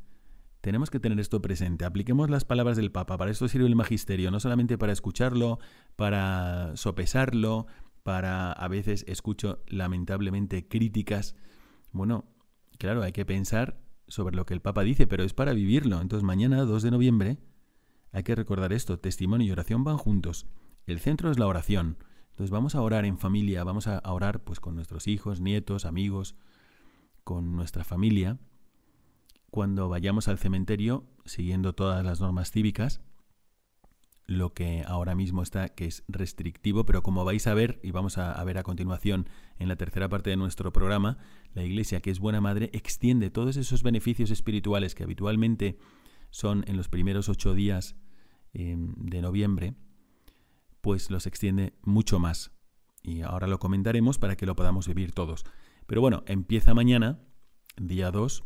Speaker 3: tenemos que tener esto presente. Apliquemos las palabras del Papa. Para esto sirve el magisterio, no solamente para escucharlo, para sopesarlo, para a veces escucho lamentablemente críticas. Bueno, claro, hay que pensar sobre lo que el Papa dice, pero es para vivirlo. Entonces mañana, 2 de noviembre, hay que recordar esto, testimonio y oración van juntos. El centro es la oración. Entonces vamos a orar en familia, vamos a orar pues con nuestros hijos, nietos, amigos, con nuestra familia cuando vayamos al cementerio, siguiendo todas las normas cívicas, lo que ahora mismo está, que es restrictivo, pero como vais a ver, y vamos a, ver a continuación en la tercera parte de nuestro programa, la Iglesia, que es buena madre, extiende todos esos beneficios espirituales que habitualmente son en los primeros ocho días em, de noviembre, pues los extiende mucho más. Y ahora lo comentaremos para que lo podamos vivir todos. Pero bueno, empieza mañana, día 2,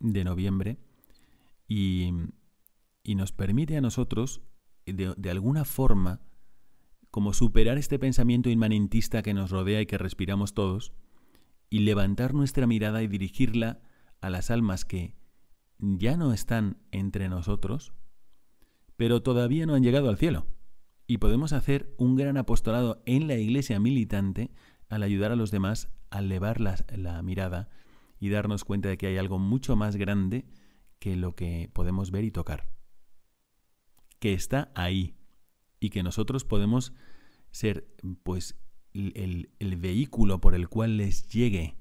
Speaker 3: de noviembre y, nos permite a nosotros, de alguna forma, como superar este pensamiento inmanentista que nos rodea y que respiramos todos, y levantar nuestra mirada y dirigirla a las almas que ya no están entre nosotros, pero todavía no han llegado al cielo. Y podemos hacer un gran apostolado en la iglesia militante al ayudar a los demás a elevar la, mirada y darnos cuenta de que hay algo mucho más grande que lo que podemos ver y tocar. Que está ahí y que nosotros podemos ser pues el, el vehículo por el cual les llegue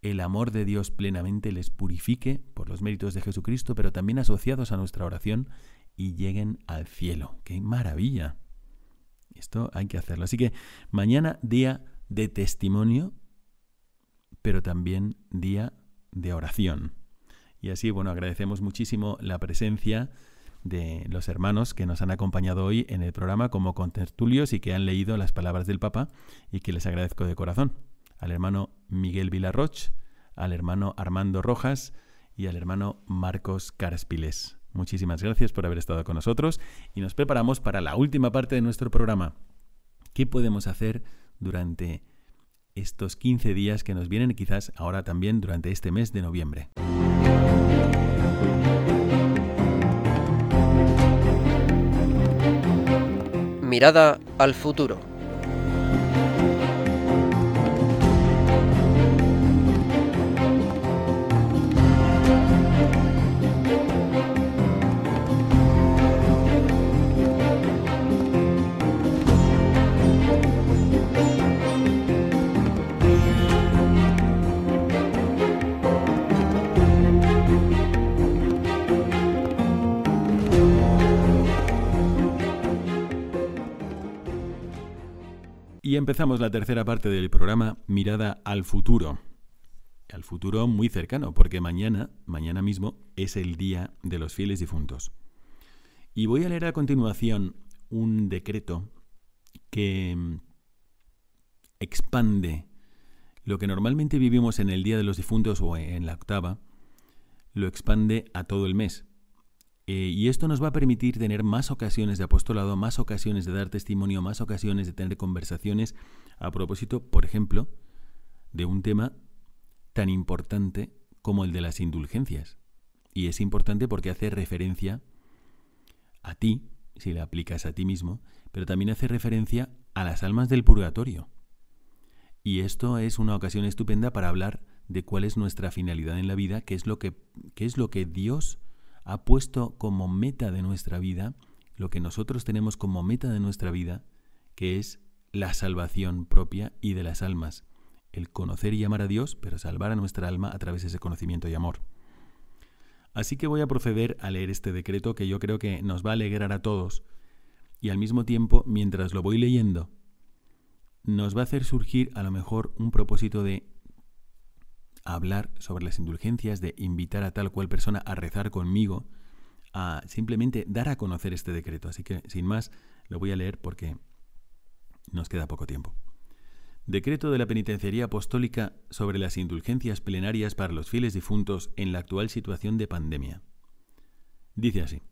Speaker 3: el amor de Dios plenamente, les purifique por los méritos de Jesucristo, pero también asociados a nuestra oración y lleguen al cielo. ¡Qué maravilla! Esto hay que hacerlo. Así que mañana día de testimonio pero también día de oración. Y así, bueno, agradecemos muchísimo la presencia de los hermanos que nos han acompañado hoy en el programa como contertulios y que han leído las palabras del Papa y que les agradezco de corazón. Al hermano Miguel Vilarroch, al hermano Armando Rojas y al hermano Marcos Carspiles. Muchísimas gracias por haber estado con nosotros y nos preparamos para la última parte de nuestro programa. ¿Qué podemos hacer durante estos 15 días que nos vienen quizás ahora también durante este mes de noviembre.
Speaker 6: Mirada al futuro.
Speaker 3: Empezamos la tercera parte del programa Mirada al futuro. Al futuro muy cercano, porque mañana, mañana mismo, es el Día de los Fieles Difuntos. Y voy a leer a continuación un decreto que mm, expande lo que normalmente vivimos en el Día de los Difuntos o en la octava, lo expande a todo el mes. Eh, y esto nos va a permitir tener más ocasiones de apostolado, más ocasiones de dar testimonio, más ocasiones de tener conversaciones a propósito, por ejemplo, de un tema tan importante como el de las indulgencias. Y es importante porque hace referencia a ti, si le aplicas a ti mismo, pero también hace referencia a las almas del purgatorio. Y esto es una ocasión estupenda para hablar de cuál es nuestra finalidad en la vida, qué es lo que, qué es lo que Dios ha puesto como meta de nuestra vida lo que nosotros tenemos como meta de nuestra vida, que es la salvación propia y de las almas, el conocer y amar a Dios, pero salvar a nuestra alma a través de ese conocimiento y amor. Así que voy a proceder a leer este decreto que yo creo que nos va a alegrar a todos y al mismo tiempo, mientras lo voy leyendo, nos va a hacer surgir a lo mejor un propósito de hablar sobre las indulgencias, de invitar a tal cual persona a rezar conmigo, a simplemente dar a conocer este decreto. Así que, sin más, lo voy a leer porque nos queda poco tiempo. Decreto de la Penitenciaría Apostólica sobre las indulgencias plenarias para los fieles difuntos en la actual situación de pandemia. Dice así.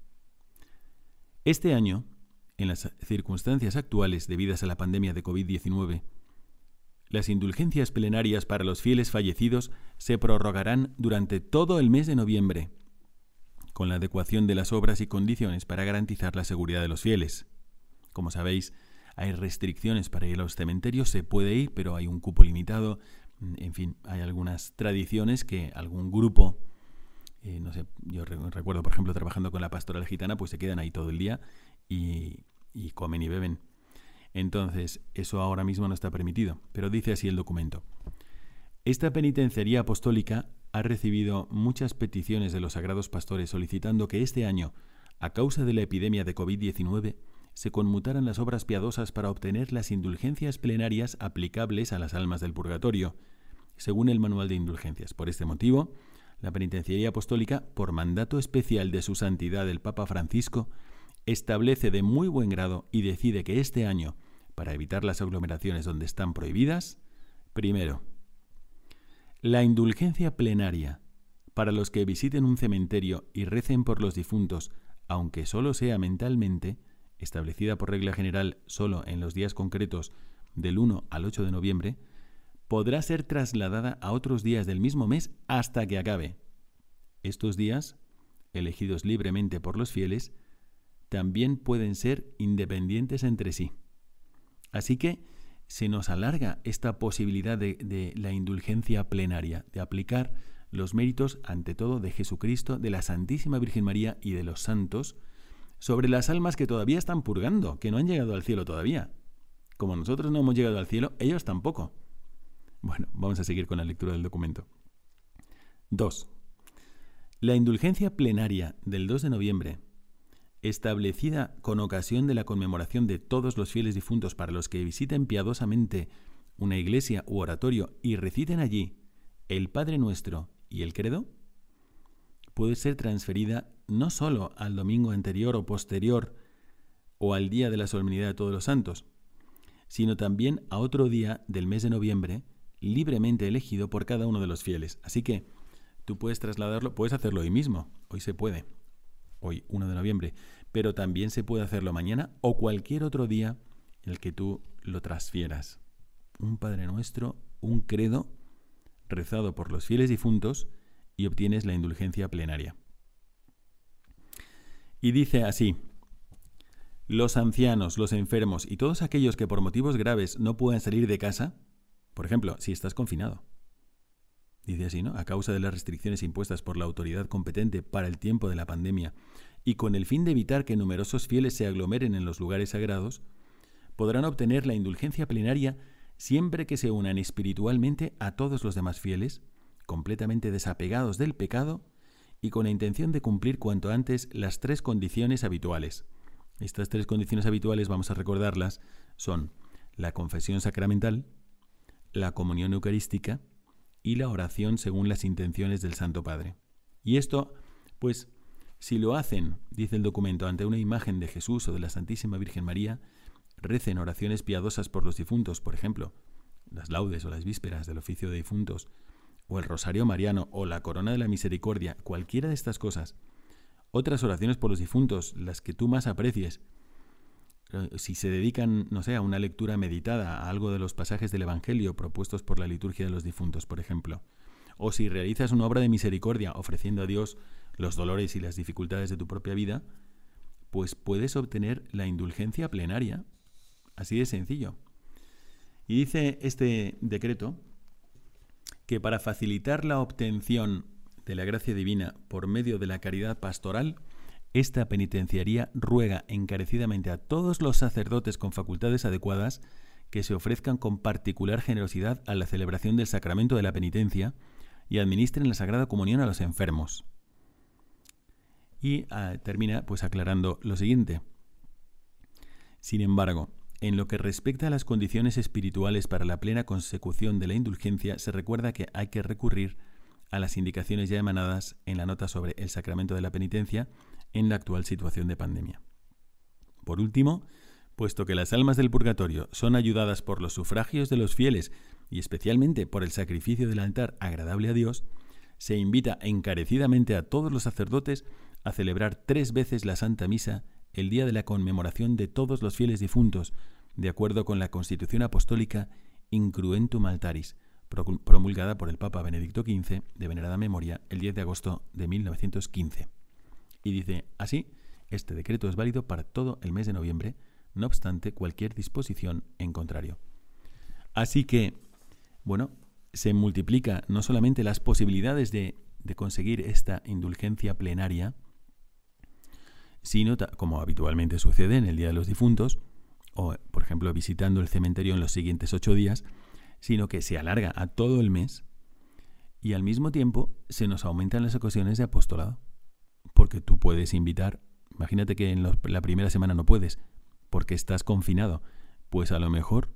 Speaker 3: Este año, en las circunstancias actuales debidas a la pandemia de COVID-19, las indulgencias plenarias para los fieles fallecidos se prorrogarán durante todo el mes de noviembre, con la adecuación de las obras y condiciones para garantizar la seguridad de los fieles. Como sabéis, hay restricciones para ir a los cementerios, se puede ir, pero hay un cupo limitado. En fin, hay algunas tradiciones que algún grupo, eh, no sé, yo recuerdo, por ejemplo, trabajando con la pastoral gitana, pues se quedan ahí todo el día y, y comen y beben. Entonces, eso ahora mismo no está permitido, pero dice así el documento. Esta penitenciaría apostólica ha recibido muchas peticiones de los sagrados pastores solicitando que este año, a causa de la epidemia de COVID-19, se conmutaran las obras piadosas para obtener las indulgencias plenarias aplicables a las almas del purgatorio, según el manual de indulgencias. Por este motivo, la Penitenciaría Apostólica, por mandato especial de su santidad el Papa Francisco, establece de muy buen grado y decide que este año, para evitar las aglomeraciones donde están prohibidas, primero, la indulgencia plenaria para los que visiten un cementerio y recen por los difuntos, aunque solo sea mentalmente, establecida por regla general solo en los días concretos del 1 al 8 de noviembre, podrá ser trasladada a otros días del mismo mes hasta que acabe. Estos días, elegidos libremente por los fieles, también pueden ser independientes entre sí. Así que se nos alarga esta posibilidad de, la indulgencia plenaria, de aplicar los méritos, ante todo, de Jesucristo, de la Santísima Virgen María y de los santos, sobre las almas que todavía están purgando, que no han llegado al cielo todavía. Como nosotros no hemos llegado al cielo, ellos tampoco. Bueno, vamos a seguir con la lectura del documento. 2. La indulgencia plenaria del 2 de noviembre establecida con ocasión de la conmemoración de todos los fieles difuntos para los que visiten piadosamente una iglesia u oratorio y reciten allí el Padre Nuestro y el Credo, puede ser transferida no sólo al domingo anterior o posterior o al día de la solemnidad de todos los santos, sino también a otro día del mes de noviembre libremente elegido por cada uno de los fieles. Así que tú puedes trasladarlo, puedes hacerlo hoy mismo, hoy se puede hoy 1 de noviembre, pero también se puede hacerlo mañana o cualquier otro día el que tú lo transfieras. Un Padre Nuestro, un credo rezado por los fieles difuntos y obtienes la indulgencia plenaria. Y dice así, los ancianos, los enfermos y todos aquellos que por motivos graves no puedan salir de casa, por ejemplo, si estás confinado, dice así, ¿no? A causa de las restricciones impuestas por la autoridad competente para el tiempo de la pandemia y con el fin de evitar que numerosos fieles se aglomeren en los lugares sagrados, podrán obtener la indulgencia plenaria siempre que se unan espiritualmente a todos los demás fieles, completamente desapegados del pecado y con la intención de cumplir cuanto antes las tres condiciones habituales. Estas tres condiciones habituales, vamos a recordarlas, son la confesión sacramental, la comunión eucarística y la oración según las intenciones del Santo Padre. Y esto, pues, si lo hacen, dice el documento, ante una imagen de Jesús o de la Santísima Virgen María, recen oraciones piadosas por los difuntos, por ejemplo, las laudes o las vísperas del oficio de difuntos, o el rosario mariano o la corona de la misericordia, cualquiera de estas cosas, otras oraciones por los difuntos, las que tú más aprecies, si se dedican, no sé, a una lectura meditada, a algo de los pasajes del Evangelio propuestos por la liturgia de los difuntos, por ejemplo, o si realizas una obra de misericordia ofreciendo a Dios los dolores y las dificultades de tu propia vida, pues puedes obtener la indulgencia plenaria. Así de sencillo. Y dice este decreto que para facilitar la obtención de la gracia divina por medio de la caridad pastoral, esta penitenciaría ruega encarecidamente a todos los sacerdotes con facultades adecuadas que se ofrezcan con particular generosidad a la celebración del sacramento de la penitencia y administren la Sagrada Comunión a los enfermos. Y ah, termina pues aclarando lo siguiente. Sin embargo, en lo que respecta a las condiciones espirituales para la plena consecución de la indulgencia, se recuerda que hay que recurrir a las indicaciones ya emanadas en la nota sobre el sacramento de la penitencia en la actual situación de pandemia. Por último, puesto que las almas del purgatorio son ayudadas por los sufragios de los fieles y especialmente por el sacrificio del altar agradable a Dios, se invita encarecidamente a todos los sacerdotes a celebrar tres veces la Santa Misa el día de la conmemoración de todos los fieles difuntos, de acuerdo con la Constitución Apostólica Incruentum Altaris, promulgada por el Papa Benedicto XV de venerada memoria el 10 de agosto de 1915. Y dice así, este decreto es válido para todo el mes de noviembre, no obstante cualquier disposición en contrario. Así que, bueno, se multiplica no solamente las posibilidades de, de conseguir esta indulgencia plenaria, sino, como habitualmente sucede en el Día de los Difuntos, o por ejemplo visitando el cementerio en los siguientes ocho días, sino que se alarga a todo el mes y al mismo tiempo se nos aumentan las ocasiones de apostolado. Porque tú puedes invitar, imagínate que en la primera semana no puedes, porque estás confinado, pues a lo mejor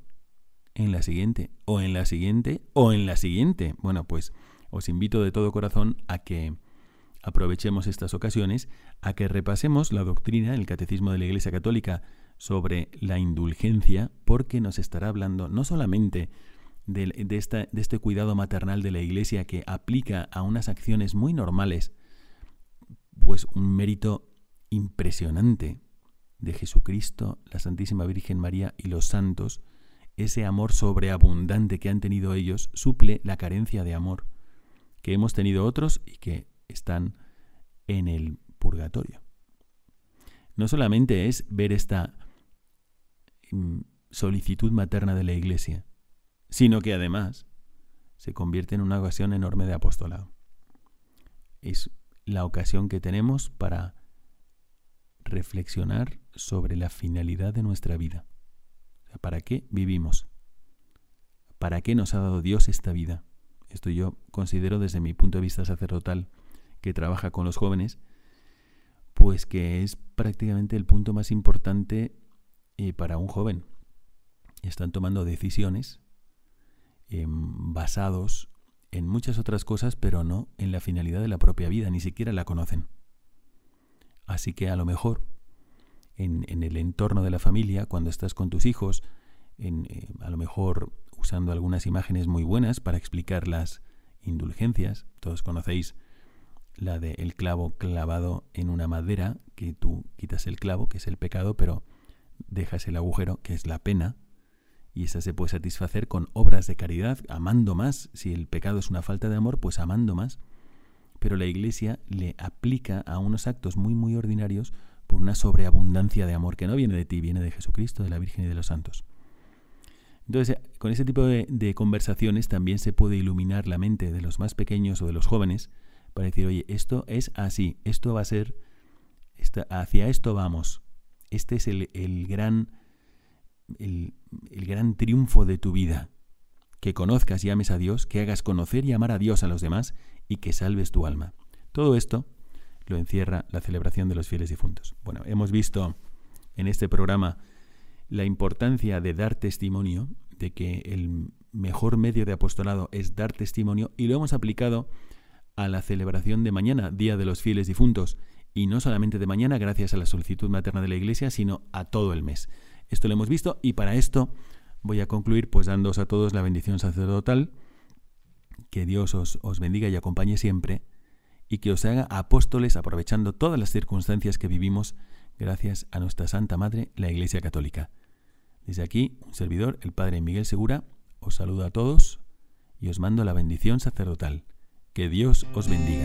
Speaker 3: en la siguiente, o en la siguiente, o en la siguiente. Bueno, pues os invito de todo corazón a que aprovechemos estas ocasiones, a que repasemos la doctrina, el catecismo de la Iglesia Católica sobre la indulgencia, porque nos estará hablando no solamente de, de este cuidado maternal de la Iglesia que aplica a unas acciones muy normales, pues un mérito impresionante de Jesucristo, la Santísima Virgen María y los santos, ese amor sobreabundante que han tenido ellos suple la carencia de amor que hemos tenido otros y que están en el purgatorio. No solamente es ver esta mm, solicitud materna de la Iglesia, sino que además se convierte en una ocasión enorme de apostolado. Es la ocasión que tenemos para reflexionar sobre la finalidad de nuestra vida. ¿Para qué vivimos? ¿Para qué nos ha dado Dios esta vida? Esto yo considero desde mi punto de vista sacerdotal que trabaja con los jóvenes, pues que es prácticamente el punto más importante eh, para un joven. Están tomando decisiones Em, basados en muchas otras cosas, pero no en la finalidad de la propia vida, ni siquiera la conocen. Así que a lo mejor en, el entorno de la familia, cuando estás con tus hijos, eh, a lo mejor usando algunas imágenes muy buenas para explicar las indulgencias, todos conocéis la de el clavo clavado en una madera, que tú quitas el clavo, que es el pecado, pero dejas el agujero, que es la pena, y esa se puede satisfacer con obras de caridad, amando más. Si el pecado es una falta de amor, pues amando más. Pero la Iglesia le aplica a unos actos muy, muy ordinarios por una sobreabundancia de amor que no viene de ti, viene de Jesucristo, de la Virgen y de los santos. Entonces, con ese tipo de, conversaciones también se puede iluminar la mente de los más pequeños o de los jóvenes para decir, oye, esto es así, esto va a ser, hacia esto vamos. Este es el, el gran el, gran triunfo de tu vida. Que conozcas y ames a Dios, que hagas conocer y amar a Dios a los demás y que salves tu alma. Todo esto lo encierra la celebración de los fieles difuntos. Bueno, hemos visto en este programa la importancia de dar testimonio, de que el mejor medio de apostolado es dar testimonio y lo hemos aplicado a la celebración de mañana, Día de los Fieles Difuntos, y no solamente de mañana gracias a la solicitud materna de la Iglesia, sino a todo el mes. Esto lo hemos visto y para esto voy a concluir pues dándoos a todos la bendición sacerdotal. Que Dios os, os bendiga y acompañe siempre y que os haga apóstoles aprovechando todas las circunstancias que vivimos gracias a nuestra Santa Madre, la Iglesia Católica. Desde aquí, un servidor, el Padre Miguel Segura, os saludo a todos y os mando la bendición sacerdotal. Que Dios os bendiga.